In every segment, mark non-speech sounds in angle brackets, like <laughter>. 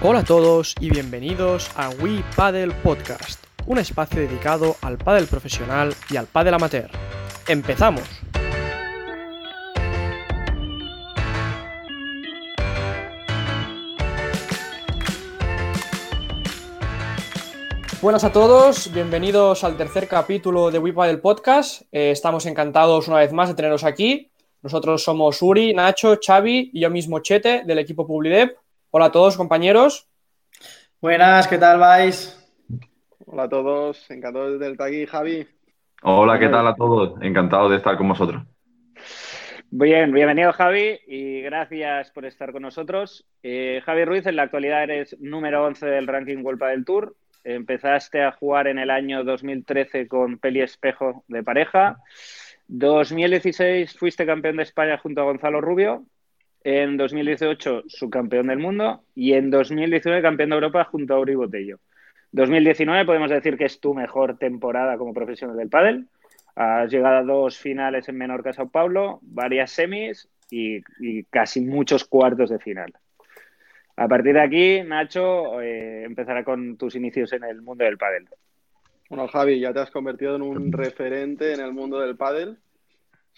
Hola a todos y bienvenidos a We Paddle Podcast, un espacio dedicado al pádel profesional y al pádel amateur. ¡Empezamos! Buenas a todos, bienvenidos al tercer capítulo de We Paddle Podcast. Eh, estamos encantados una vez más de teneros aquí. Nosotros somos Uri, Nacho, Xavi y yo mismo Chete del equipo Publidep. Hola a todos, compañeros. Buenas, ¿qué tal vais? Hola a todos, encantado de estar aquí, Javi. Hola, ¿qué tal a todos? Encantado de estar con vosotros. Bien, bienvenido Javi y gracias por estar con nosotros. Eh, Javi Ruiz, en la actualidad eres número 11 del ranking World del Tour. Empezaste a jugar en el año 2013 con Peli Espejo de pareja. 2016 fuiste campeón de España junto a Gonzalo Rubio en 2018 subcampeón del mundo y en 2019 campeón de Europa junto a Uri Botello. 2019 podemos decir que es tu mejor temporada como profesional del pádel. Has llegado a dos finales en Menorca, Sao Paulo, varias semis y, casi muchos cuartos de final. A partir de aquí, Nacho eh, empezará con tus inicios en el mundo del pádel. Bueno, Javi, ya te has convertido en un referente en el mundo del pádel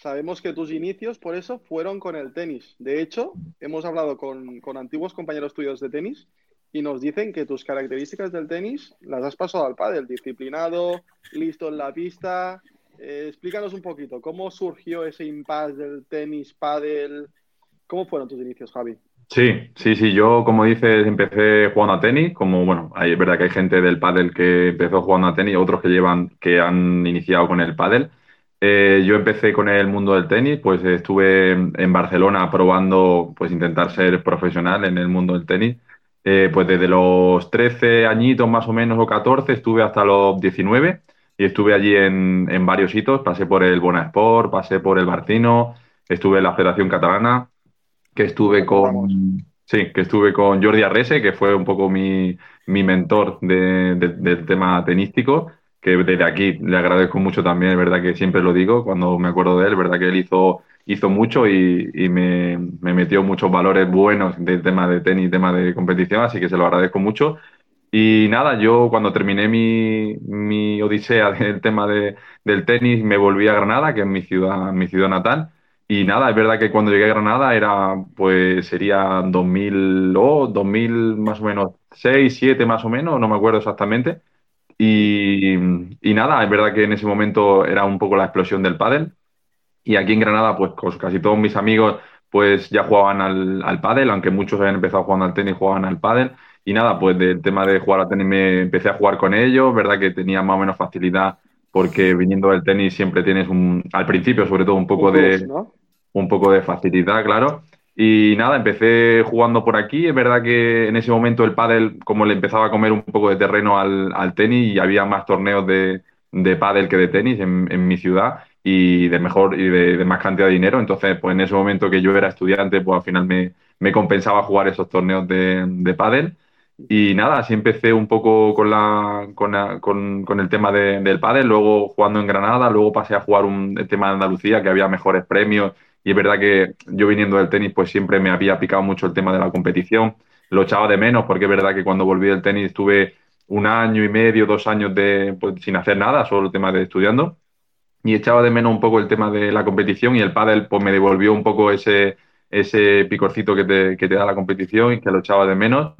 Sabemos que tus inicios, por eso, fueron con el tenis. De hecho, hemos hablado con, antiguos compañeros tuyos de tenis y nos dicen que tus características del tenis las has pasado al pádel, disciplinado, listo en la pista. Eh, explícanos un poquito, ¿cómo surgió ese impasse del tenis, pádel? ¿Cómo fueron tus inicios, Javi? Sí, sí, sí. Yo, como dices, empecé jugando a tenis. Como, bueno, es verdad que hay gente del pádel que empezó jugando a tenis, otros que llevan, que han iniciado con el pádel. Eh, yo empecé con el mundo del tenis, pues estuve en Barcelona probando, pues intentar ser profesional en el mundo del tenis. Eh, pues desde los 13 añitos más o menos o 14 estuve hasta los 19 y estuve allí en, en varios hitos. Pasé por el Bonasport, pasé por el Barcino, estuve en la Federación Catalana, que estuve con... Sí, que estuve con Jordi Arrese, que fue un poco mi, mi mentor de, del tema tenístico que desde aquí le agradezco mucho también, es verdad que siempre lo digo cuando me acuerdo de él, es verdad que él hizo, hizo mucho y, me, metió muchos valores buenos del tema de tenis, tema de competición, así que se lo agradezco mucho. Y nada, yo cuando terminé mi, mi odisea <laughs> del tema de, del tenis me volví a Granada, que es mi ciudad, mi ciudad natal. Y nada, es verdad que cuando llegué a Granada era, pues sería 2000 o 2000 más o menos, 6, 7 más o menos, no me acuerdo exactamente. Y, nada, es verdad que en ese momento era un poco la explosión del pádel. Y aquí en Granada, pues casi todos mis amigos pues ya jugaban al, al pádel, aunque muchos habían empezado jugando al tenis, jugaban al pádel. Y nada, pues del tema de jugar al tenis me empecé a jugar con ellos, verdad que tenía más o menos facilidad porque viniendo del tenis siempre tienes un, al principio sobre todo un poco de un poco de facilidad, claro. Y nada, empecé jugando por aquí. Es verdad que en ese momento el pádel, como le empezaba a comer un poco de terreno al, al tenis y había más torneos de, de pádel que de tenis en, en, mi ciudad y de mejor y de, más cantidad de dinero. Entonces, pues en ese momento que yo era estudiante, pues al final me, me compensaba jugar esos torneos de, de pádel. Y nada, así empecé un poco con, la, con, con, con el tema de, del pádel, luego jugando en Granada, luego pasé a jugar un el tema de Andalucía, que había mejores premios y es verdad que yo viniendo del tenis, pues siempre me había picado mucho el tema de la competición. Lo echaba de menos porque es verdad que cuando volví del tenis tuve un año y medio, dos años de, pues, sin hacer nada, solo el tema de estudiando. Y echaba de menos un poco el tema de la competición y el pádel pues me devolvió un poco ese, ese picorcito que te, que te da la competición y que lo echaba de menos.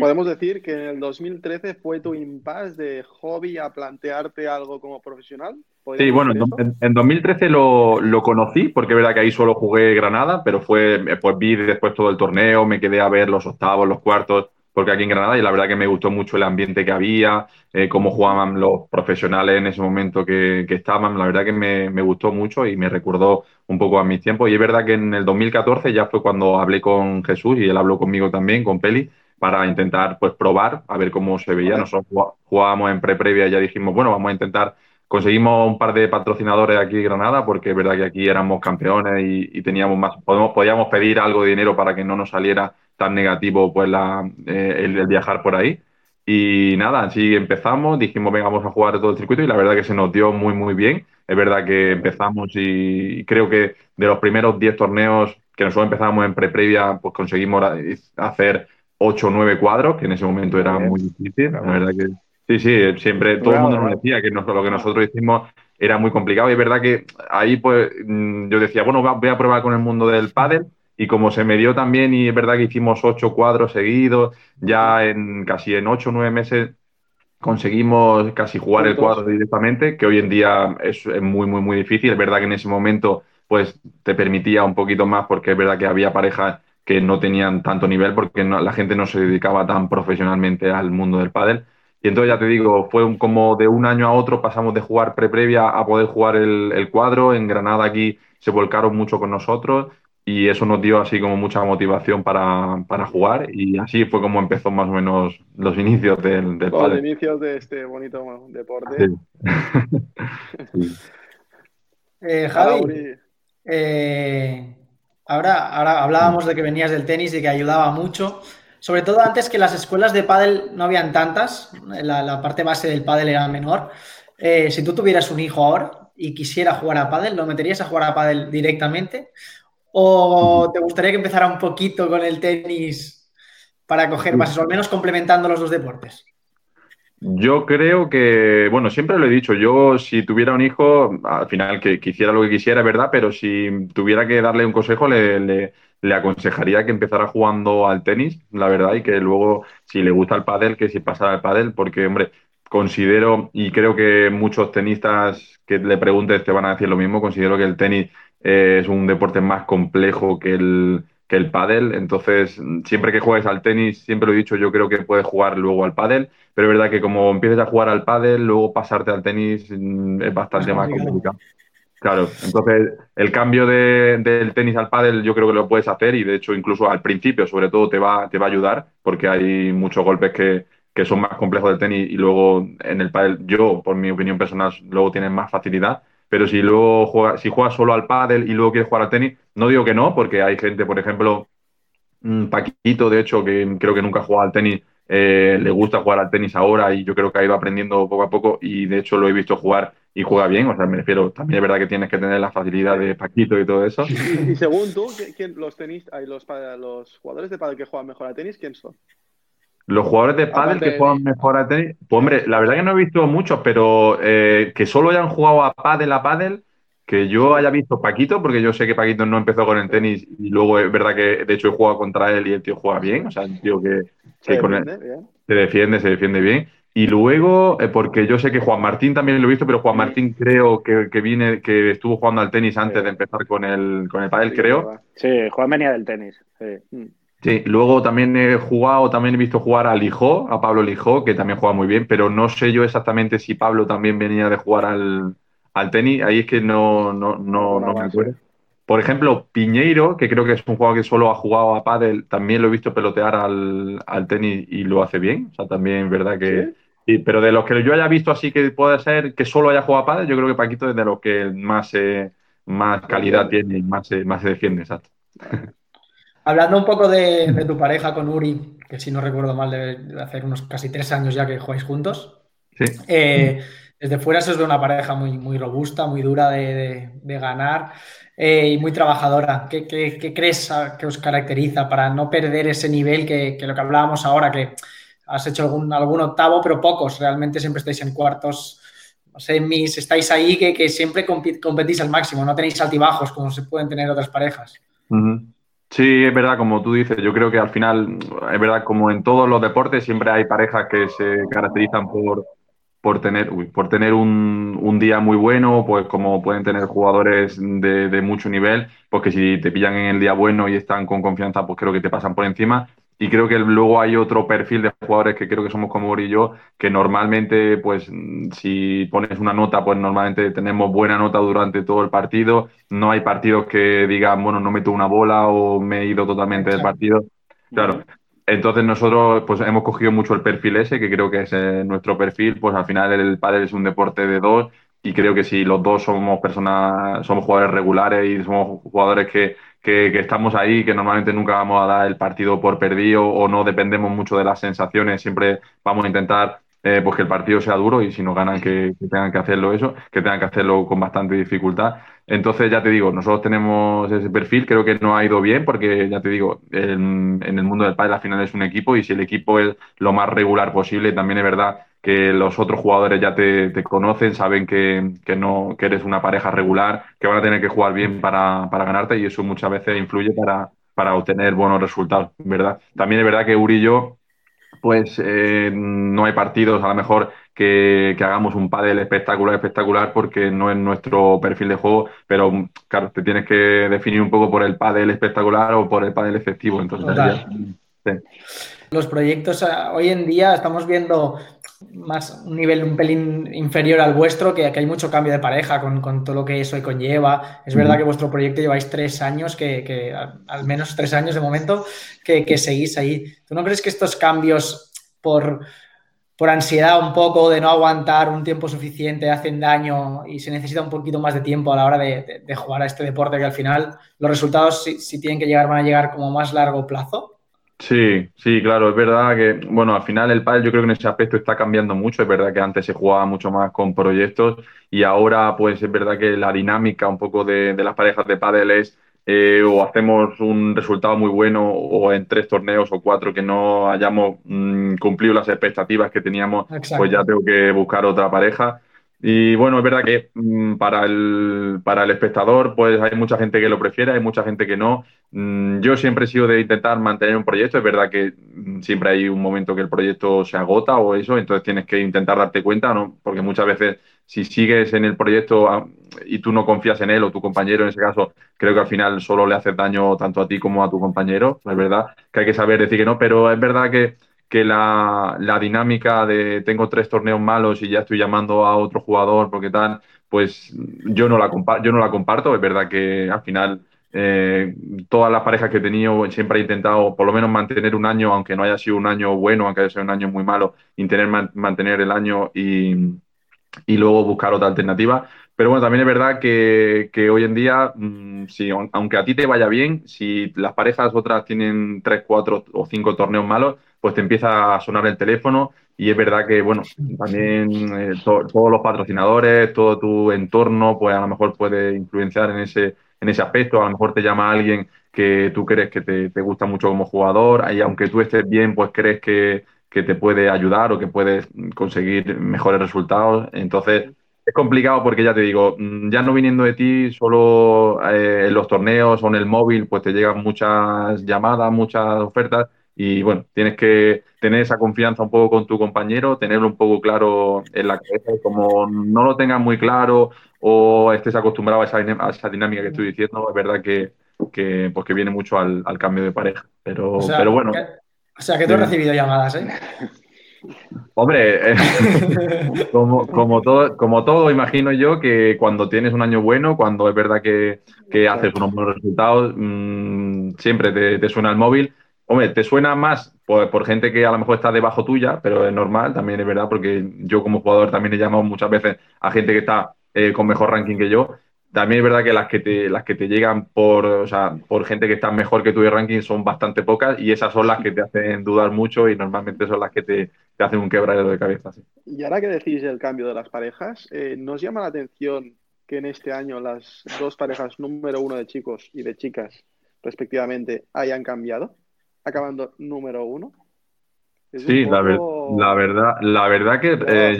Podemos decir que en el 2013 fue tu impasse de hobby a plantearte algo como profesional. Sí, bueno, en, 2013 lo, lo, conocí, porque es verdad que ahí solo jugué Granada, pero fue, pues vi después todo el torneo, me quedé a ver los octavos, los cuartos, porque aquí en Granada, y la verdad que me gustó mucho el ambiente que había, eh, cómo jugaban los profesionales en ese momento que, que estaban, la verdad que me, me, gustó mucho y me recordó un poco a mis tiempos. Y es verdad que en el 2014 ya fue cuando hablé con Jesús y él habló conmigo también, con Peli, para intentar pues probar, a ver cómo se veía. Nosotros jugábamos en pre-previa y ya dijimos, bueno, vamos a intentar Conseguimos un par de patrocinadores aquí en Granada porque es verdad que aquí éramos campeones y, teníamos más, podíamos pedir algo de dinero para que no nos saliera tan negativo pues la, eh, el, viajar por ahí. Y nada, así empezamos, dijimos, venga, vamos a jugar todo el circuito y la verdad que se nos dio muy, muy bien. Es verdad que empezamos y creo que de los primeros 10 torneos que nosotros empezamos en pre-previa, pues conseguimos hacer 8 o 9 cuadros, que en ese momento era muy difícil. La verdad que sí, sí, siempre todo el mundo nos decía que lo que nosotros hicimos era muy complicado. Y es verdad que ahí pues mm, yo decía, bueno, voy a probar con el mundo del pádel. Y como se me dio también, y es verdad que hicimos ocho cuadros seguidos, ya en casi en ocho o nueve meses conseguimos casi jugar el cuadro directamente, que hoy en día es, muy, muy, muy difícil. Es verdad que en ese momento pues te permitía un poquito más porque es verdad que había parejas que no tenían tanto nivel porque la gente no se dedicaba tan profesionalmente al mundo del pádel. Y entonces ya te digo, fue como de un año a otro pasamos de jugar pre-previa a poder jugar el, el, cuadro. En Granada aquí se volcaron mucho con nosotros y eso nos dio así como mucha motivación para, para jugar y así fue como empezó más o menos los inicios del, del Los inicios de este bonito deporte. Sí. <laughs> eh, Javi, eh, ahora, ahora hablábamos de que venías del tenis y que ayudaba mucho. Sobre todo antes que las escuelas de pádel no habían tantas, la, la parte base del pádel era menor. Eh, si tú tuvieras un hijo ahora y quisiera jugar a pádel, ¿lo meterías a jugar a pádel directamente? ¿O te gustaría que empezara un poquito con el tenis para coger bases, o al menos complementando los dos deportes? Yo creo que, bueno, siempre lo he dicho, yo si tuviera un hijo, al final que, quisiera lo que quisiera, ¿verdad? Pero si tuviera que darle un consejo, le, le, le, aconsejaría que empezara jugando al tenis, la verdad, y que luego, si le gusta el pádel, que si pasara al pádel, porque, hombre, considero, y creo que muchos tenistas que le preguntes te van a decir lo mismo, considero que el tenis eh, es un deporte más complejo que el, que el pádel. Entonces, siempre que juegues al tenis, siempre lo he dicho, yo creo que puedes jugar luego al pádel, pero es verdad que como empieces a jugar al pádel, luego pasarte al tenis mm, es bastante más complicado. Claro, entonces el cambio de, del tenis al pádel yo creo que lo puedes hacer y de hecho incluso al principio sobre todo te va, te va a ayudar porque hay muchos golpes que, que son más complejos del tenis y luego en el pádel yo, por mi opinión personal, luego tienes más facilidad pero si luego juega, si juegas solo al pádel y luego quieres jugar al tenis, no digo que no, porque hay gente, por ejemplo, Paquito, de hecho, que creo que nunca ha jugado al tenis, eh, le gusta jugar al tenis ahora y yo creo que ha ido aprendiendo poco a poco y de hecho lo he visto jugar y juega bien, o sea, me refiero, también es verdad que tienes que tener la facilidad de Paquito y todo eso. Y, según tú, ¿quién, los tenis, los, los jugadores de pádel que juegan mejor al tenis, ¿quién son? Los jugadores de pádel que juegan mejor a tenis, pues hombre, la verdad que no he visto muchos, pero eh, que solo hayan jugado a pádel a pádel, que yo haya visto Paquito, porque yo sé que Paquito no empezó con el tenis y luego es verdad que de hecho he jugado contra él y el tío juega bien, o sea, el tío que, que se, con defiende, él bien. se defiende, se defiende bien. Y luego, eh, porque yo sé que Juan Martín también lo he visto, pero Juan Martín creo que, que viene, que estuvo jugando al tenis antes Sí. de empezar con el, con el pádel, creo. Sí, Juan venía del tenis. sí. Sí, luego también he jugado, también he visto jugar a Lijó, a Pablo Lijó, que también juega muy bien, pero no sé yo exactamente si Pablo también venía de jugar al, al tenis, ahí es que no, no, no, no me acuerdo. Por ejemplo, Piñeiro, que creo que es un jugador que solo ha jugado a pádel, también lo he visto pelotear al, al tenis y lo hace bien, o sea, también es verdad que... ¿Sí? Sí, pero de los que yo haya visto así que puede ser que solo haya jugado a pádel, yo creo que Paquito es de los que más, eh, más calidad tiene y más, eh, más se defiende, exacto. <laughs> Hablando un poco de, de, tu pareja con Uri, que si no recuerdo mal, debe hacer unos casi tres años ya que jugáis juntos. Sí. Eh, desde fuera se os ve una pareja muy, muy robusta, muy dura de, de, de ganar eh, y muy trabajadora. ¿Qué, ¿Qué, qué, crees que os caracteriza para no perder ese nivel que, que lo que hablábamos ahora, que has hecho algún, algún, octavo, pero pocos? Realmente siempre estáis en cuartos, no sé, mis, estáis ahí que, que siempre competís al máximo, no tenéis altibajos como se pueden tener otras parejas. Uh -huh. Sí, es verdad, como tú dices, yo creo que al final, es verdad, como en todos los deportes, siempre hay parejas que se caracterizan por, por tener, uy, por tener un, un, día muy bueno, pues como pueden tener jugadores de, de, mucho nivel, pues si te pillan en el día bueno y están con confianza, pues creo que te pasan por encima. Y creo que luego hay otro perfil de jugadores que creo que somos como Uri y yo, que normalmente, pues, si pones una nota, pues normalmente tenemos buena nota durante todo el partido. No hay partidos que digan, bueno, no meto una bola o me he ido totalmente del partido. Claro. Entonces nosotros pues hemos cogido mucho el perfil ese, que creo que es eh, nuestro perfil, pues al final el pádel es un deporte de dos y creo que si los dos somos personas, somos jugadores regulares y somos jugadores que, que, estamos ahí, que normalmente nunca vamos a dar el partido por perdido o no dependemos mucho de las sensaciones, siempre vamos a intentar eh, pues que el partido sea duro y si no ganan que, tengan que hacerlo eso, que tengan que hacerlo con bastante dificultad. Entonces, ya te digo, nosotros tenemos ese perfil, creo que no ha ido bien porque, ya te digo, en, el mundo del pádel al final es un equipo y si el equipo es lo más regular posible, también es verdad que los otros jugadores ya te, conocen, saben que, no, que eres una pareja regular, que van a tener que jugar bien para, para ganarte y eso muchas veces influye para, para obtener buenos resultados, ¿verdad? También es verdad que Uri y yo pues eh, no hay partidos a lo mejor que, hagamos un pádel espectacular, espectacular, porque no es nuestro perfil de juego, pero claro, te tienes que definir un poco por el pádel espectacular o por el pádel efectivo. Entonces, Los proyectos ah, hoy en día estamos viendo más un nivel un pelín inferior al vuestro, que, que hay mucho cambio de pareja con, todo lo que eso conlleva. Es verdad que vuestro proyecto lleváis tres años, que, al, menos tres años de momento, que, seguís ahí. ¿Tú no crees que estos cambios por, por ansiedad un poco de no aguantar un tiempo suficiente hacen daño y se necesita un poquito más de tiempo a la hora de, jugar a este deporte que al final los resultados si, tienen que llegar van a llegar como más largo plazo? Sí, sí, claro, es verdad que, bueno, al final el pádel yo creo que en ese aspecto está cambiando mucho, es verdad que antes se jugaba mucho más con proyectos y ahora pues es verdad que la dinámica un poco de, las parejas de pádel es eh, o hacemos un resultado muy bueno o en tres torneos o cuatro que no hayamos mm, cumplido las expectativas que teníamos, pues ya tengo que buscar otra pareja. Y bueno, es verdad que mm, para, el, para el espectador, pues hay mucha gente que lo prefiere, hay mucha gente que no. Mm, yo siempre he sido de intentar mantener un proyecto. Es verdad que mm, siempre hay un momento que el proyecto se agota o eso, entonces tienes que intentar darte cuenta, ¿no? Porque muchas veces si sigues en el proyecto ah, y tú no confías en él o tu compañero, en ese caso, creo que al final solo le haces daño tanto a ti como a tu compañero. Es verdad que hay que saber decir que no, pero es verdad que que la, dinámica de tengo tres torneos malos y ya estoy llamando a otro jugador porque tal, pues yo no la, yo no la comparto. Es verdad que al final eh, todas las parejas que he tenido siempre he intentado por lo menos mantener un año, aunque no haya sido un año bueno, aunque haya sido un año muy malo, intentar mantener el año y, y luego buscar otra alternativa. Pero bueno, también es verdad que, hoy en día, mm, aunque a ti te vaya bien, si las parejas otras tienen tres, cuatro o cinco torneos malos, pues te empieza a sonar el teléfono y es verdad que, bueno, también eh, todos los patrocinadores, todo tu entorno, pues a lo mejor puede influenciar en ese, en ese aspecto. A lo mejor te llama alguien que tú crees que te, te gusta mucho como jugador y aunque tú estés bien, pues crees que, que te puede ayudar o que puedes conseguir mejores resultados. Entonces, es complicado porque ya te digo, mm, ya no viniendo de ti, solo eh, en los torneos o en el móvil, pues te llegan muchas llamadas, muchas ofertas y bueno, tienes que tener esa confianza un poco con tu compañero, tenerlo un poco claro en la cabeza y como no lo tengas muy claro o estés acostumbrado a esa, esa dinámica que estoy diciendo, es verdad que, que, pues que viene mucho al, cambio de pareja. Pero, pero bueno. o sea, que tú has recibido llamadas, ¿eh? Hombre, eh, <laughs> como, como, todo, como todo, imagino yo que cuando tienes un año bueno, cuando es verdad que, haces unos buenos resultados, mm, siempre te, suena el móvil. Hombre, te suena más por, gente que a lo mejor está debajo tuya, pero es normal, también es verdad, porque yo como jugador también he llamado muchas veces a gente que está eh, con mejor ranking que yo también es verdad que las que te, las que te llegan por, o sea, por gente que está mejor que tú de ranking son bastante pocas y esas son las que te hacen dudar mucho y normalmente son las que te, hacen un quebradero de cabeza. Y ahora que decís el cambio de las parejas, eh, ¿nos llama la atención que en este año las dos parejas número uno de chicos y de chicas, respectivamente, hayan cambiado, acabando número uno? sí, la, la, verdad, la verdad que... Eh,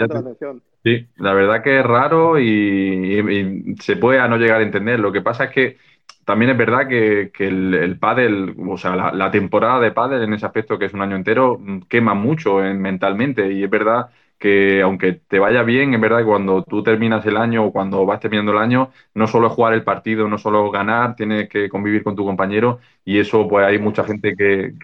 Sí, la verdad que es raro y, se puede a no llegar a entender. Lo que pasa es que también es verdad que, el, el pádel, o sea, la, temporada de pádel en ese aspecto, que es un año entero, quema mucho eh, mentalmente y es verdad que aunque te vaya bien, es verdad cuando tú terminas el año o cuando vas terminando el año, no solo es jugar el partido, no solo ganar, tienes que convivir con tu compañero y eso pues hay mucha gente que,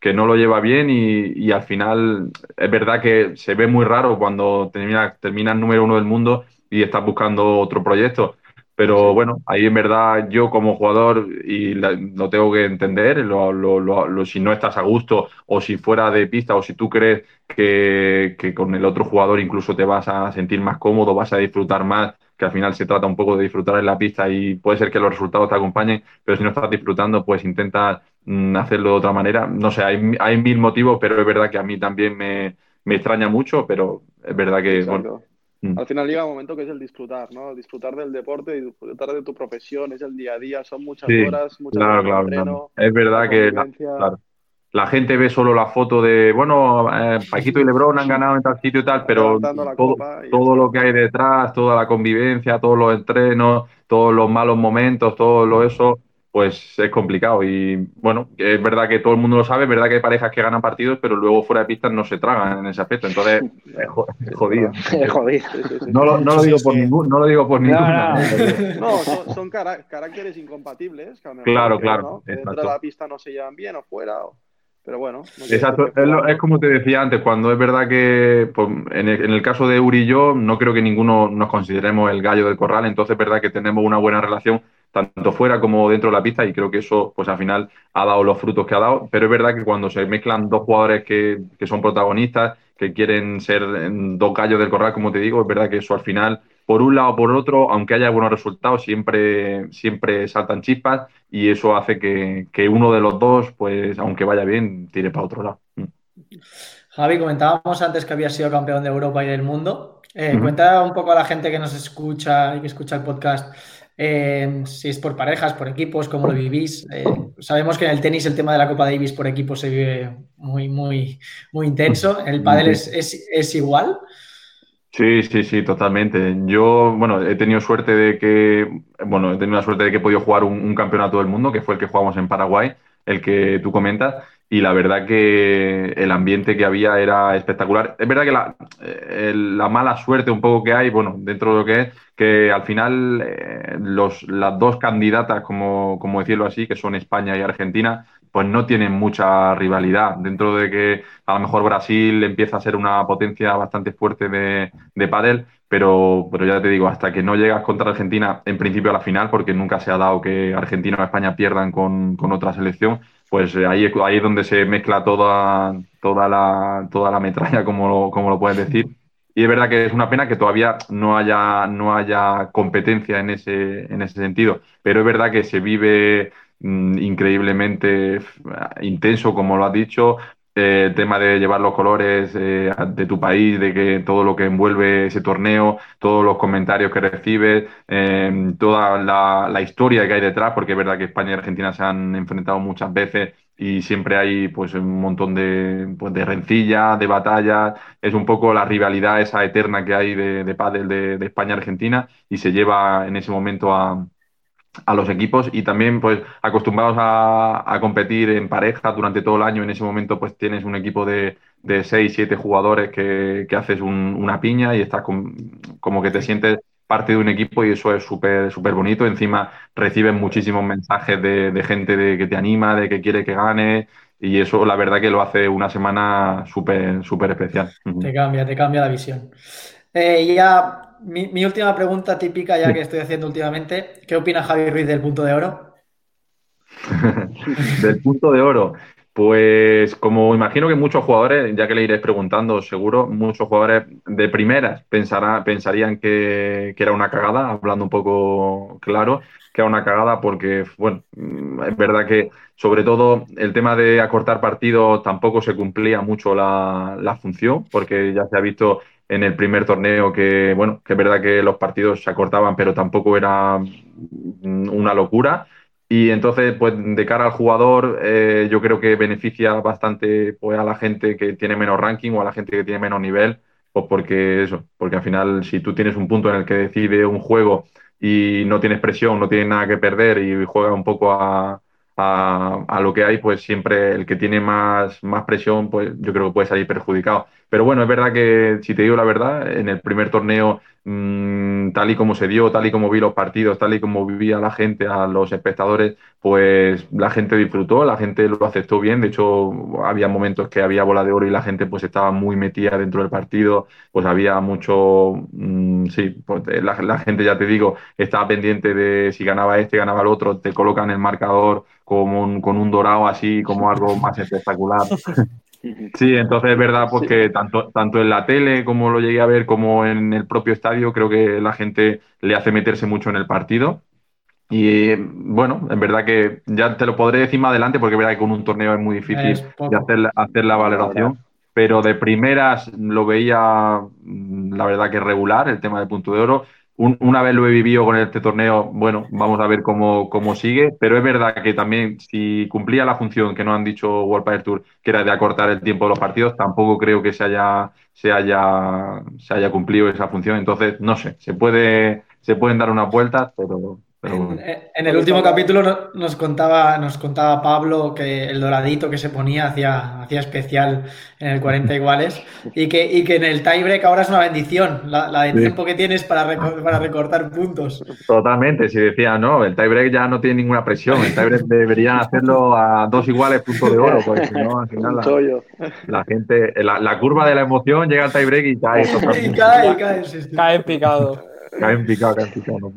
que, no lo lleva bien y, al final es verdad que se ve muy raro cuando termina, terminas número uno del mundo y estás buscando otro proyecto. Pero bueno, ahí en verdad yo como jugador, y lo tengo que entender, lo, si no estás a gusto o si fuera de pista o si tú crees que, con el otro jugador incluso te vas a sentir más cómodo, vas a disfrutar más, que al final se trata un poco de disfrutar en la pista y puede ser que los resultados te acompañen, pero si no estás disfrutando, pues intenta mm, hacerlo de otra manera. No sé, hay, hay mil motivos, pero es verdad que a mí también me, me extraña mucho, pero es verdad que... Mm. Al final llega un momento que es el disfrutar, ¿no? Disfrutar del deporte y disfrutar de tu profesión, es el día a día, son muchas horas, muchas horas de entreno, Es verdad que la, gente ve solo la foto de, bueno, eh, Paquito y Lebron han ganado en tal sitio y tal, pero todo, todo lo que hay detrás, toda la convivencia, todos los entrenos, todos los malos momentos, todo lo eso, pues es complicado. Y bueno, es verdad que todo el mundo lo sabe, es verdad que hay parejas que ganan partidos, pero luego fuera de pistas no se tragan en ese aspecto. Entonces, <laughs> es jodido. <laughs> Es jodido. No lo, no lo digo por ningún, no lo digo por ninguna. No, son, caracteres incompatibles. claro, claro. dentro de la pista no se llevan bien o fuera. Pero bueno. Exacto, es, como te decía antes, cuando es verdad que pues, en, el, en, el, caso de Uri y yo, no creo que ninguno nos consideremos el gallo del corral, entonces es verdad que tenemos una buena relación tanto fuera como dentro de la pista y creo que eso pues al final ha dado los frutos que ha dado, pero es verdad que cuando se mezclan dos jugadores que, que son protagonistas, que quieren ser dos gallos del corral, como te digo, es verdad que eso al final, por un lado o por otro, aunque haya buenos resultados, siempre, siempre saltan chispas y eso hace que, que uno de los dos, pues aunque vaya bien, tire para otro lado. Mm. Javi, comentábamos antes que había sido campeón de Europa y del mundo. Eh, Cuenta un poco a la gente que nos escucha y que escucha el podcast eh, si es por parejas, por equipos, cómo lo vivís. Eh, sabemos que en el tenis el tema de la Copa Davis por equipos se vive muy, muy, muy intenso. ¿En el pádel es, es, igual? Sí, sí, sí, totalmente. Yo, bueno, he tenido suerte de que, bueno, he tenido la suerte de que he podido jugar un, un campeonato del mundo, que fue el que jugamos en Paraguay, el que tú comentas y la verdad que el ambiente que había era espectacular. Es verdad que la, eh, la mala suerte un poco que hay, bueno, dentro de lo que es, que al final eh, los, las dos candidatas, como, como decirlo así, que son España y Argentina, pues no tienen mucha rivalidad. Dentro de que a lo mejor Brasil empieza a ser una potencia bastante fuerte de, de pádel, pero, pero ya te digo, hasta que no llegas contra Argentina, en principio a la final, porque nunca se ha dado que Argentina o España pierdan con, con otra selección, pues ahí, ahí es donde se mezcla toda, toda, la, toda la metralla, como lo, como lo puedes decir. Y es verdad que es una pena que todavía no haya, no haya competencia en ese, en ese sentido, pero es verdad que se vive mm, increíblemente intenso, como lo has dicho, el tema de llevar los colores eh, de tu país, de que todo lo que envuelve ese torneo, todos los comentarios que recibes, eh, toda la, historia que hay detrás, porque es verdad que España y Argentina se han enfrentado muchas veces y siempre hay pues un montón de, pues, de rencillas, de batallas, es un poco la rivalidad esa eterna que hay de, de pádel de, de España y Argentina y se lleva en ese momento a, a los equipos y también pues acostumbrados a, competir en pareja durante todo el año. En ese momento pues tienes un equipo de, de 6, 7 jugadores que, haces una piña y estás como que te sientes parte de un equipo y eso es súper súper bonito. Encima recibes muchísimos mensajes de, gente de que te anima, de que quiere que gane y eso la verdad que lo hace una semana súper súper especial. Te cambia, te cambia la visión. Eh, ya mi, última pregunta típica, ya que estoy haciendo últimamente. ¿Qué opina Javi Ruiz del punto de oro? <laughs> del punto de oro. Pues como imagino que muchos jugadores, ya que le iréis preguntando, seguro, muchos jugadores de primeras pensará, pensarían que, era una cagada, hablando un poco claro, que era una cagada porque, bueno, es verdad que sobre todo el tema de acortar partidos tampoco se cumplía mucho la función, porque ya se ha visto en el primer torneo que, bueno, que es verdad que los partidos se acortaban, pero tampoco era una locura. Y entonces, pues de cara al jugador, eh, yo creo que beneficia bastante pues, a la gente que tiene menos ranking o a la gente que tiene menos nivel, pues porque eso, porque al final, si tú tienes un punto en el que decide un juego y no tienes presión, no tienes nada que perder y juega un poco a, a, lo que hay, pues siempre el que tiene más, más presión, pues yo creo que puede salir perjudicado. Pero bueno, es verdad que, si te digo la verdad, en el primer torneo, mmm, tal y como se dio, tal y como vi los partidos, tal y como vivía la gente, a los espectadores, pues la gente disfrutó, la gente lo aceptó bien. De hecho, había momentos que había bola de oro y la gente pues estaba muy metida dentro del partido, pues había mucho, mmm, sí, pues la, la gente, ya te digo, estaba pendiente de si ganaba este, ganaba el otro, te colocan el marcador como con un dorado así, como algo más espectacular. <laughs> Sí, entonces es verdad pues que tanto, tanto en la tele como lo llegué a ver como en el propio estadio, creo que la gente le hace meterse mucho en el partido. Y bueno, en verdad que ya te lo podré decir más adelante porque es verdad que con un torneo es muy difícil hacer, hacer la valoración. pero de primeras lo veía, mm, la verdad que regular, el tema del punto de oro una vez lo he vivido con este torneo, bueno, vamos a ver cómo, cómo, sigue, pero es verdad que también si cumplía la función que nos han dicho World Power Tour, que era de acortar el tiempo de los partidos, tampoco creo que se haya, se haya, se haya cumplido esa función. Entonces, no sé, se puede, se pueden dar unas vueltas, pero, en, el último capítulo nos contaba, nos contaba Pablo que el doradito que se ponía hacía, hacía especial en el 40 iguales y que, y que en el tiebreak ahora es una bendición, la, de tiempo que tienes para, para recortar puntos. Totalmente, si decía, no, el tiebreak ya no tiene ninguna presión, el tiebreak deberían hacerlo a dos iguales puntos de oro, porque si no, al final la, gente, la, curva de la emoción llega al tiebreak y cae. <laughs> Y cae, cae, cae en picado. Cae picado, cae picado, no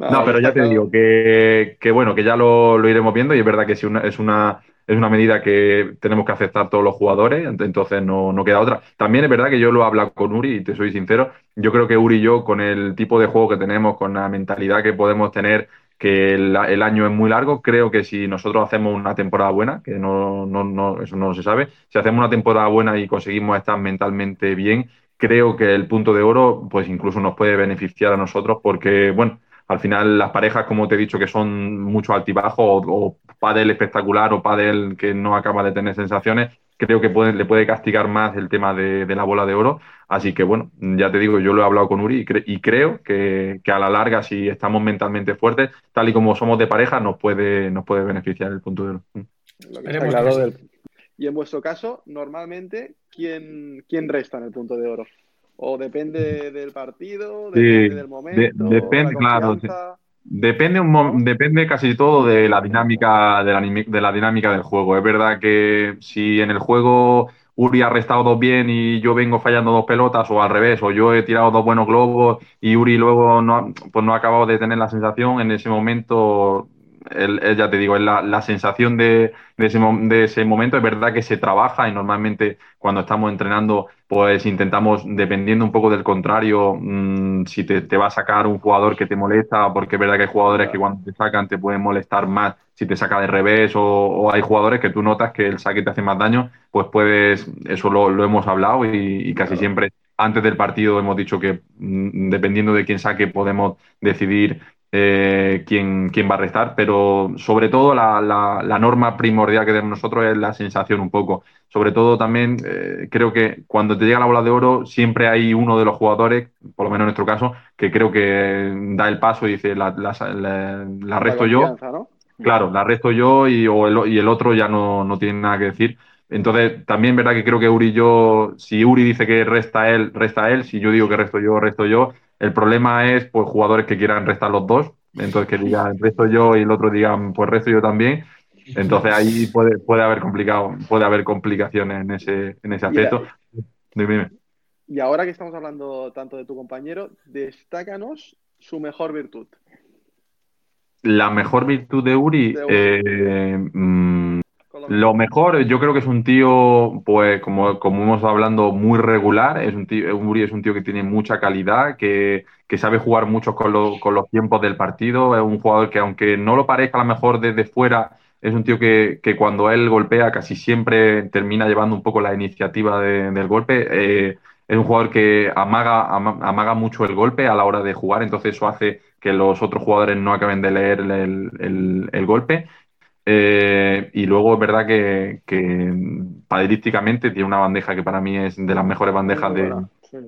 No, pero ya te digo que, bueno, que ya lo, iremos viendo y es verdad que es una, es una, es una medida que tenemos que aceptar todos los jugadores, entonces no, queda otra. También es verdad que yo lo he hablado con Uri y te soy sincero, yo creo que Uri y yo, con el tipo de juego que tenemos, con la mentalidad que podemos tener, que el, año es muy largo, creo que si nosotros hacemos una temporada buena, que no, no, no, eso no se sabe, si hacemos una temporada buena y conseguimos estar mentalmente bien, creo que el punto de oro, pues incluso nos puede beneficiar a nosotros porque, bueno, al final las parejas, como te he dicho, que son mucho altibajo o, o pádel espectacular o pádel que no acaba de tener sensaciones, creo que le puede castigar más el tema de, la bola de oro. Así que bueno, ya te digo, yo lo he hablado con Uri y, creo que, a la larga, si estamos mentalmente fuertes, tal y como somos de pareja, nos puede, nos puede beneficiar el punto de oro. Y en vuestro caso, normalmente, ¿quién, ¿quién resta en el punto de oro? ¿O depende del partido? ¿Depende del momento? depende, claro. Depende, un, depende casi todo de la dinámica de la, de la dinámica del juego. Es verdad que si en el juego Uri ha restado dos bien y yo vengo fallando dos pelotas, o al revés, o yo he tirado dos buenos globos y Uri luego no, pues no ha acabado de tener la sensación, en ese momento ya te digo, es la, sensación de, ese, de, ese, momento. Es verdad que se trabaja y normalmente cuando estamos entrenando, pues intentamos, dependiendo un poco del contrario, mm, si te, va a sacar un jugador que te molesta, porque es verdad que hay jugadores que cuando te sacan te pueden molestar más si te saca de revés, o, hay jugadores que tú notas que el saque te hace más daño, pues puedes, eso lo, hemos hablado y, casi siempre antes del partido hemos dicho que mm, dependiendo de quién saque podemos decidir eh, quién, quién, va a restar, pero sobre todo la, la, norma primordial que tenemos nosotros es la sensación un poco. Sobre todo también eh, creo que cuando te llega la bola de oro siempre hay uno de los jugadores, por lo menos en nuestro caso, que creo que da el paso y dice la, la resto yo. Claro, la resto yo y, o el, y el otro ya no, no tiene nada que decir. Entonces, también verdad que creo que Uri y yo, si Uri dice que resta él, resta él, si yo digo que resto yo, resto yo, el problema es pues jugadores que quieran restar los dos, entonces que digan resto yo y el otro digan pues resto yo también. Entonces ahí puede, puede haber complicado, puede haber complicaciones en ese, en ese aspecto. Y ahora que estamos hablando tanto de tu compañero, destácanos su mejor virtud. La mejor virtud de Uri, Eh, mm, lo mejor, yo creo que es un tío, pues como, como hemos hablando, muy regular. Es un tío, Uri es un tío que tiene mucha calidad, que, sabe jugar mucho con, con, los tiempos del partido. Es un jugador que, aunque no lo parezca a lo mejor desde fuera, es un tío que, cuando él golpea casi siempre termina llevando un poco la iniciativa del golpe. Eh, es un jugador que amaga, amaga mucho el golpe a la hora de jugar, entonces eso hace que los otros jugadores no acaben de leer el, el golpe. Eh, y luego es verdad que, que padrísticamente tiene una bandeja que para mí es de las mejores bandejas de,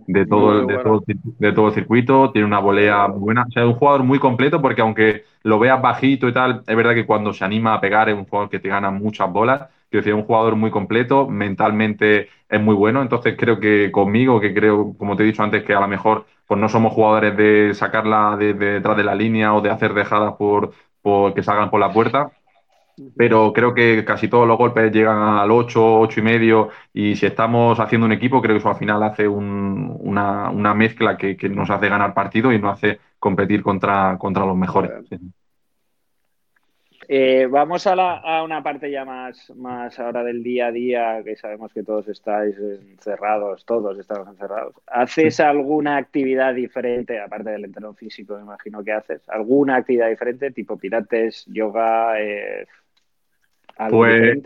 de, todo, de, todo, de, todo, el circuito. Tiene una volea muy buena. O sea, es un jugador muy completo porque aunque lo veas bajito y tal, es verdad que cuando se anima a pegar es un jugador que te gana muchas bolas. Quiero decir, es un jugador muy completo, mentalmente es muy bueno. Entonces creo que conmigo, que creo, como te he dicho antes, que a lo mejor pues no somos jugadores de sacarla de, detrás de la línea o de hacer dejadas por, por que salgan por la puerta pero creo que casi todos los golpes llegan al 8, 8 y medio y si estamos haciendo un equipo creo que eso al final hace una, mezcla que, nos hace ganar partido y nos hace competir contra, contra los mejores. Eh, vamos a, una parte ya más, más ahora del día a día, que sabemos que todos estáis encerrados, todos estamos encerrados. ¿Haces alguna actividad diferente, aparte del entreno físico, me imagino que haces? ¿Alguna actividad diferente, tipo pilates, yoga, eh, pues,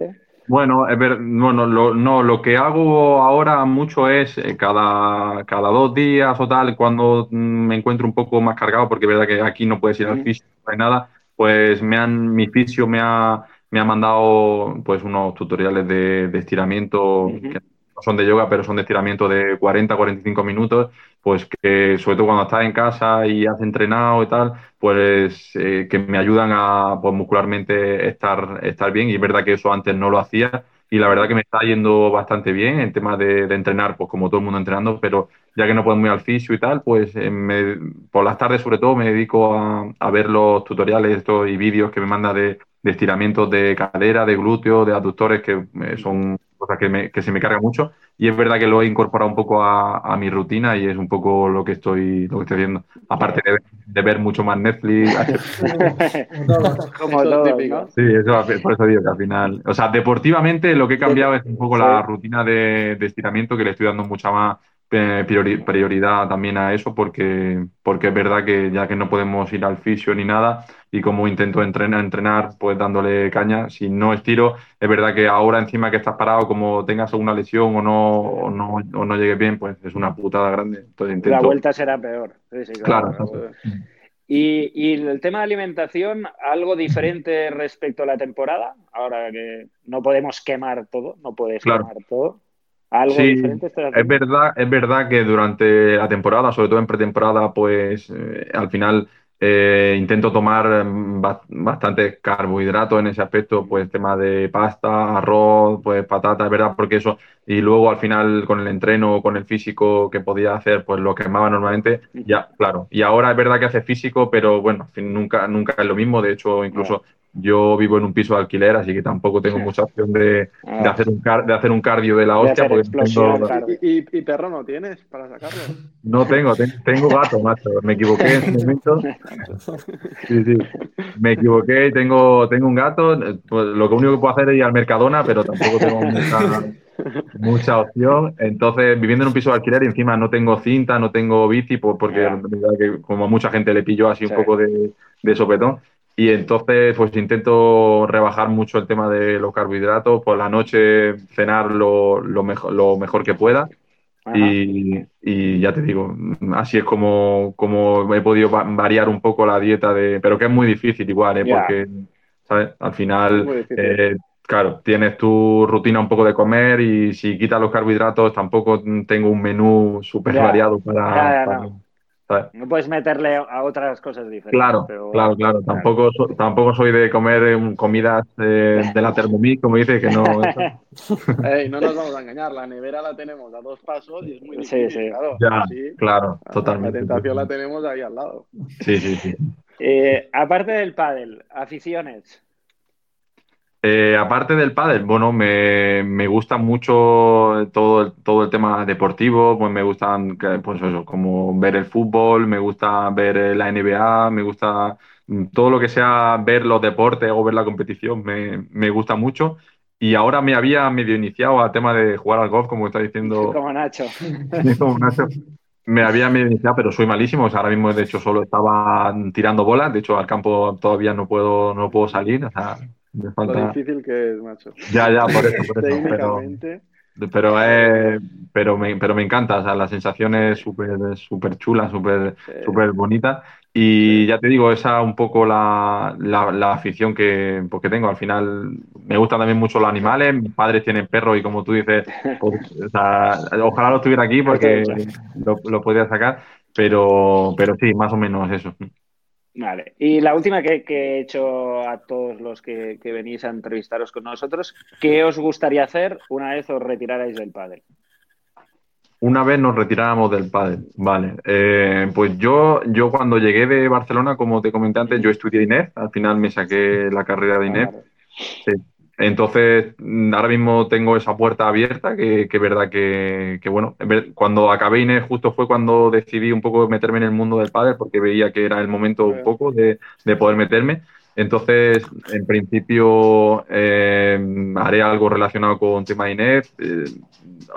Bueno, es ver, bueno lo, no, lo que hago ahora mucho es eh, cada, cada dos días o tal, cuando mm, me encuentro un poco más cargado, porque es verdad que aquí no puedes ir al fisio, no hay nada, pues me han, mi fisio me ha, me ha mandado pues unos tutoriales de, estiramiento que no son de yoga, pero son de estiramiento de 40, 45 minutos, pues que sobre todo cuando estás en casa y has entrenado y tal, pues eh, que me ayudan a pues, muscularmente estar, estar bien. Y es verdad que eso antes no lo hacía y la verdad que me está yendo bastante bien en temas de, entrenar, pues como todo el mundo entrenando, pero ya que no puedo ir al fisio y tal, pues eh, por las tardes sobre todo me dedico a, ver los tutoriales estos y vídeos que me manda de, estiramientos de cadera, de glúteo, de aductores, que eh, son cosas que, que, se me carga mucho. Y es verdad que lo he incorporado un poco a, mi rutina y es un poco lo que estoy, lo que estoy haciendo. Aparte de, ver mucho más Netflix. <laughs> <laughs> Como todo, típico. Sí, eso, por eso digo que al final. O sea, deportivamente lo que he cambiado es un poco la rutina de, de estiramiento, que le estoy dando mucha más prioridad también a eso porque, porque es verdad que ya que no podemos ir al fisio ni nada y como intento entrenar, entrenar pues dándole caña, si no estiro, es verdad que ahora encima que estás parado, como tengas alguna lesión o no, o no, o no llegues bien, pues es una putada grande. Entonces intento... La vuelta será peor. claro. Y, y, el tema de alimentación, algo diferente respecto a la temporada, ahora que no podemos quemar todo, no puedes quemar todo sí, Es verdad, es verdad que durante la temporada, sobre todo en pretemporada, pues eh, al final eh, intento tomar mm, bastante carbohidratos en ese aspecto, pues tema de pasta, arroz, pues patata, es verdad, porque eso, y luego al final con el entreno, con el físico que podía hacer, pues lo quemaba normalmente, ya, claro. Y ahora es verdad que hace físico, pero bueno, nunca, nunca es lo mismo, de hecho, incluso yo vivo en un piso de alquiler, así que tampoco tengo mucha opción de, ah. hacer, un de hacer un cardio de la hostia. ¿Y, perro no tienes para sacarlo? No tengo, tengo gato, macho. Me equivoqué en ese momento. <laughs> Sí, sí. Me equivoqué y tengo, tengo un gato. Pues lo único que puedo hacer es ir al Mercadona, pero tampoco tengo mucha, opción. Entonces, viviendo en un piso de alquiler y encima no tengo cinta, no tengo bici, porque como mucha gente le pilló así un poco de, de sopetón. Y entonces, pues intento rebajar mucho el tema de los carbohidratos, por la noche cenar lo, lo mejor, lo mejor que pueda. Y, y, ya te digo, así es como, como he podido variar un poco la dieta, de pero que es muy difícil igual, ¿eh? porque ¿sabes? al final, eh, claro, tienes tu rutina un poco de comer y si quitas los carbohidratos tampoco tengo un menú súper variado para, no puedes meterle a otras cosas diferentes. Claro, claro, claro. Tampoco, tampoco soy de comer em, comidas de la Thermomix, como dice, que no. <laughs> no nos vamos a engañar, la nevera la tenemos a dos pasos y es muy difícil. Sí, sí. Claro, ya, claro, totalmente. La tentación la tenemos ahí al lado. Sí, sí, sí. Eh, aparte del pádel, aficiones. Eh, aparte del pádel, bueno, me, me, gusta mucho todo, todo el tema deportivo, pues me gustan, pues eso, como ver el fútbol, me gusta ver eh, la NBA, me gusta mm, todo lo que sea ver los deportes o ver la competición, me, me gusta mucho. Y ahora me había medio iniciado al tema de jugar al golf, como está diciendo. <laughs> Como Nacho. <laughs> como Nacho. Me había medio iniciado, pero soy malísimo. O sea, ahora mismo, de hecho, solo estaba tirando bolas. De hecho, al campo todavía no puedo, no puedo salir. O sea, lo difícil que es, macho. Ya, ya, por eso, por eso. Técnicamente. Pero, eh, pero, me, pero me encanta, o sea, la sensación es súper super chula, súper super bonita. Y ya te digo, esa un poco la, la, afición que, pues, que, tengo. Al final me gustan también mucho los animales. Mis padres tienen perros y como tú dices, pues, o sea, ojalá lo estuviera aquí porque lo, lo podría sacar. Pero, pero sí, más o menos eso. Vale. Y la última que, he hecho a todos los que, venís a entrevistaros con nosotros, ¿qué os gustaría hacer una vez os retirarais del pádel? Una vez nos retiráramos del pádel, vale. Eh, pues yo, yo cuando llegué de Barcelona, como te comenté antes, yo estudié INEF, al final me saqué la carrera de INEF. Sí. Entonces, mm, ahora mismo tengo esa puerta abierta, que es verdad que, bueno, cuando acabé Inés justo fue cuando decidí un poco meterme en el mundo del padre, porque veía que era el momento un poco de, poder meterme. Entonces, en principio, eh, haré algo relacionado con tema de Inés. Eh,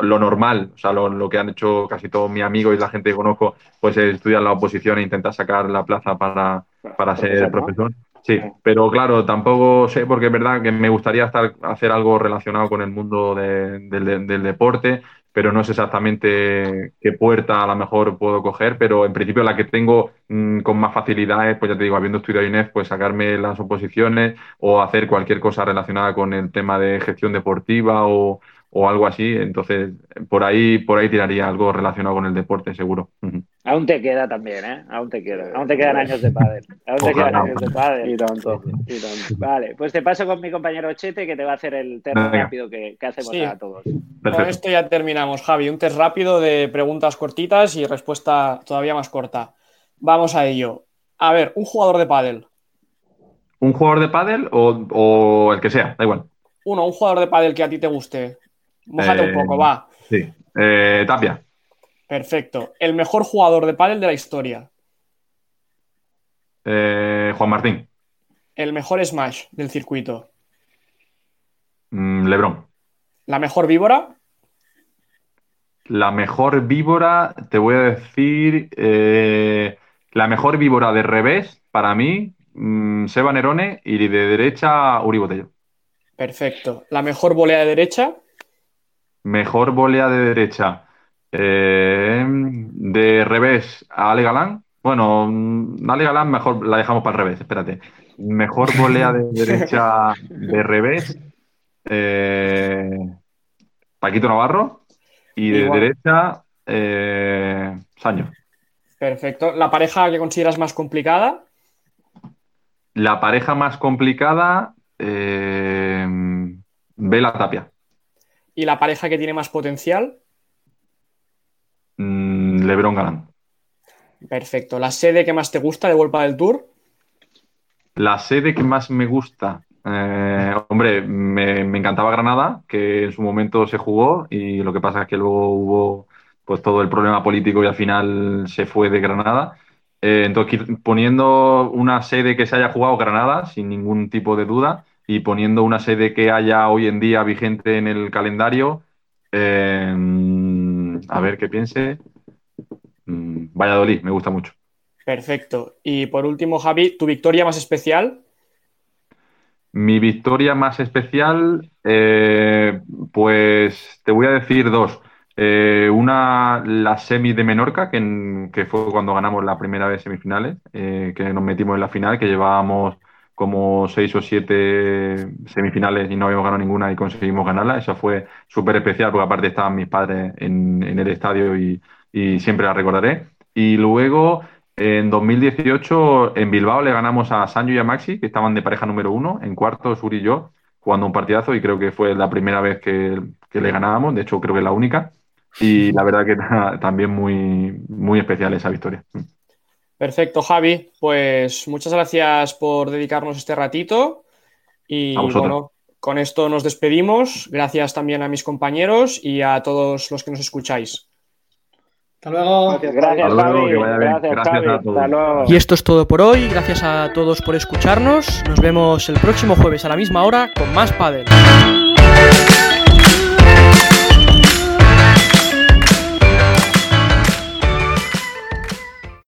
lo normal, o sea, lo, que han hecho casi todos mis amigos y la gente que conozco, pues es estudiar la oposición e intentar sacar la plaza para, para ser profesor. Sí, pero claro, tampoco sé porque es verdad que me gustaría estar, hacer algo relacionado con el mundo del deporte, pero no sé exactamente qué puerta a lo mejor puedo coger, pero en principio la que tengo mm, con más facilidad es, pues ya te digo, habiendo estudiado INEF, pues sacarme las oposiciones o hacer cualquier cosa relacionada con el tema de gestión deportiva o, o algo así. Entonces, por ahí, por ahí tiraría algo relacionado con el deporte, seguro. Aún te queda también, ¿eh? Aún te queda. Aún te quedan años de pádel. Aún te quedan años de pádel. Y tanto, Vale, pues te paso con mi compañero Chete que te va a hacer el test rápido que, hacemos a todos. Con esto ya terminamos, Javi. Un test rápido de preguntas cortitas y respuesta todavía más corta. Vamos a ello. A ver, un jugador de pádel. ¿Un jugador de pádel o, o el que sea? Da igual. Uno, un jugador de pádel que a ti te guste. Mójate un poco, va. Sí. Eh, Tapia. Perfecto. El mejor jugador de pádel de la historia. Eh, Juan Martín. El mejor Smash del circuito. Mm, Lebron. La mejor víbora. La mejor víbora, te voy a decir, eh, la mejor víbora de revés, para mí, mm, Seba Nerone y de derecha, Uri Botello. Perfecto. La mejor volea de derecha. Mejor volea de derecha. Eh, de revés a Ale Galán. Bueno, mm, Ale Galán mejor la dejamos para el revés, espérate. Mejor volea de <laughs> derecha de revés. Eh, Paquito Navarro. Y de derecha, eh, Saño. Perfecto. ¿La pareja que consideras más complicada? La pareja más complicada, eh, Vela Tapia. ¿Y la pareja que tiene más potencial? Mm, Lebron Galán. Perfecto. ¿La sede que más te gusta de Volpa del Tour? La sede que más me gusta. Eh, hombre, me, encantaba Granada, que en su momento se jugó y lo que pasa es que luego hubo pues todo el problema político y al final se fue de Granada. Eh, entonces, poniendo una sede que se haya jugado Granada, sin ningún tipo de duda, y poniendo una sede que haya hoy en día vigente en el calendario, eh, a ver qué piense. Mm, Valladolid, me gusta mucho. Perfecto. Y por último, Javi, ¿tu victoria más especial? Mi victoria más especial, eh, pues te voy a decir dos. Eh, una, la semi de Menorca, que, que, fue cuando ganamos la primera vez semifinales, que nos metimos en la final, que llevábamos como seis o siete semifinales y no habíamos ganado ninguna y conseguimos ganarla. Eso fue súper especial porque aparte estaban mis padres en, el estadio y, siempre la recordaré. Y luego, en 2018, en Bilbao le ganamos a Sancho y a Maxi, que estaban de pareja número uno, en cuarto, Sur y yo, jugando un partidazo y creo que fue la primera vez que, le ganábamos, de hecho creo que la única. Y la verdad que <laughs> también muy, muy especial esa victoria. Perfecto, Javi. Pues muchas gracias por dedicarnos este ratito. Y bueno, con esto nos despedimos. Gracias también a mis compañeros y a todos los que nos escucháis. Hasta luego. Gracias, Javi. Gracias, a todos. Y esto es todo por hoy. Gracias a todos por escucharnos. Nos vemos el próximo jueves a la misma hora con más Padel.